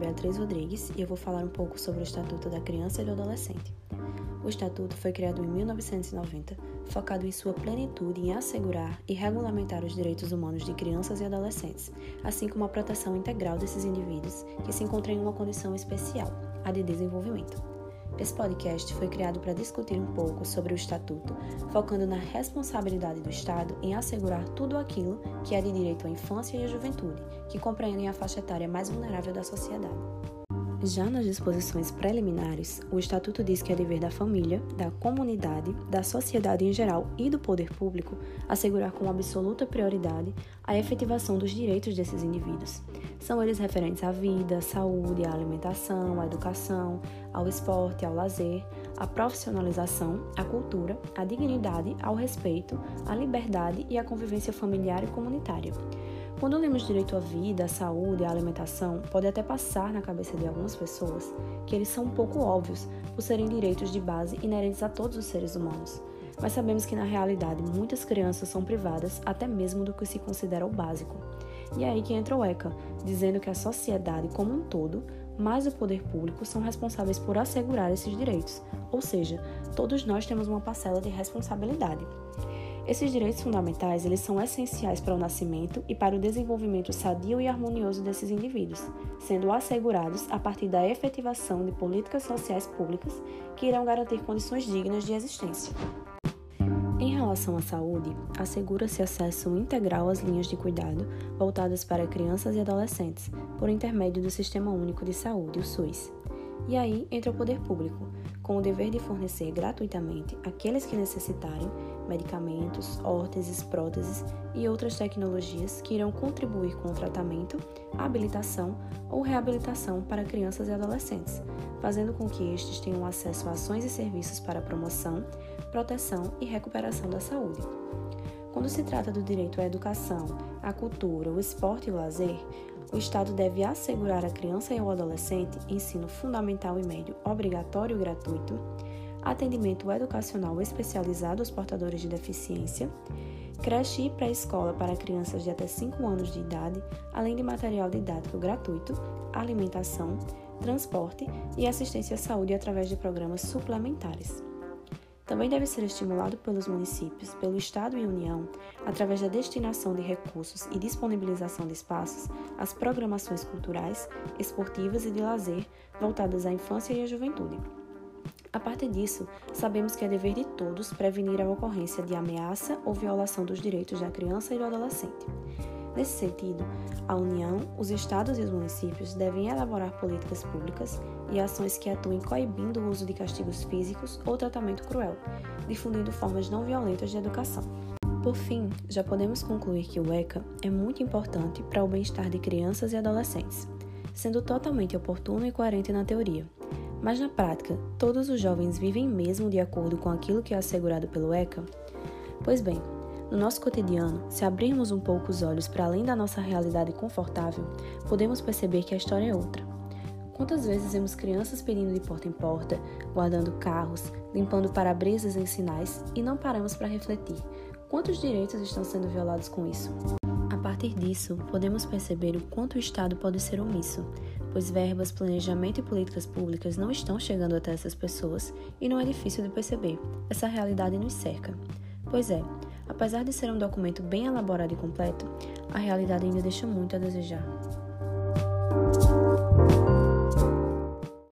Beatriz Rodrigues e eu vou falar um pouco sobre o Estatuto da Criança e do Adolescente. O Estatuto foi criado em 1990, focado em sua plenitude em assegurar e regulamentar os direitos humanos de crianças e adolescentes, assim como a proteção integral desses indivíduos que se encontram em uma condição especial, a de desenvolvimento. Esse podcast foi criado para discutir um pouco sobre o Estatuto, focando na responsabilidade do Estado em assegurar tudo aquilo que é de direito à infância e à juventude, que compreendem a faixa etária mais vulnerável da sociedade. Já nas disposições preliminares, o Estatuto diz que é dever da família, da comunidade, da sociedade em geral e do poder público assegurar com absoluta prioridade a efetivação dos direitos desses indivíduos. São eles referentes à vida, à saúde, à alimentação, à educação, ao esporte, ao lazer, à profissionalização, à cultura, à dignidade, ao respeito, à liberdade e à convivência familiar e comunitária. Quando lemos direito à vida, à saúde, à alimentação, pode até passar na cabeça de algumas pessoas que eles são um pouco óbvios por serem direitos de base inerentes a todos os seres humanos. Mas sabemos que na realidade muitas crianças são privadas até mesmo do que se considera o básico. E é aí que entra o ECA, dizendo que a sociedade como um todo, mais o poder público, são responsáveis por assegurar esses direitos, ou seja, todos nós temos uma parcela de responsabilidade. Esses direitos fundamentais, eles são essenciais para o nascimento e para o desenvolvimento sadio e harmonioso desses indivíduos, sendo assegurados a partir da efetivação de políticas sociais públicas que irão garantir condições dignas de existência. Em relação à saúde, assegura-se acesso integral às linhas de cuidado voltadas para crianças e adolescentes, por intermédio do Sistema Único de Saúde, o SUS. E aí entra o poder público, com o dever de fornecer gratuitamente àqueles que necessitarem medicamentos, órteses, próteses e outras tecnologias que irão contribuir com o tratamento, habilitação ou reabilitação para crianças e adolescentes, fazendo com que estes tenham acesso a ações e serviços para promoção, proteção e recuperação da saúde. Quando se trata do direito à educação, à cultura, o esporte e o lazer, o Estado deve assegurar à criança e ao adolescente ensino fundamental e médio obrigatório e gratuito, atendimento educacional especializado aos portadores de deficiência, creche e pré-escola para crianças de até 5 anos de idade, além de material didático gratuito, alimentação, transporte e assistência à saúde através de programas suplementares. Também deve ser estimulado pelos municípios, pelo Estado e União, através da destinação de recursos e disponibilização de espaços, as programações culturais, esportivas e de lazer voltadas à infância e à juventude. A partir disso, sabemos que é dever de todos prevenir a ocorrência de ameaça ou violação dos direitos da criança e do adolescente. Nesse sentido, a União, os estados e os municípios devem elaborar políticas públicas e ações que atuem coibindo o uso de castigos físicos ou tratamento cruel, difundindo formas não violentas de educação. Por fim, já podemos concluir que o ECA é muito importante para o bem-estar de crianças e adolescentes, sendo totalmente oportuno e coerente na teoria. Mas na prática, todos os jovens vivem mesmo de acordo com aquilo que é assegurado pelo ECA? Pois bem, no nosso cotidiano, se abrirmos um pouco os olhos para além da nossa realidade confortável, podemos perceber que a história é outra. Quantas vezes vemos crianças pedindo de porta em porta, guardando carros, limpando para-brisas em sinais e não paramos para refletir quantos direitos estão sendo violados com isso? A partir disso, podemos perceber o quanto o Estado pode ser omisso, pois verbas, planejamento e políticas públicas não estão chegando até essas pessoas e não é difícil de perceber. Essa realidade nos cerca. Pois é, apesar de ser um documento bem elaborado e completo, a realidade ainda deixa muito a desejar.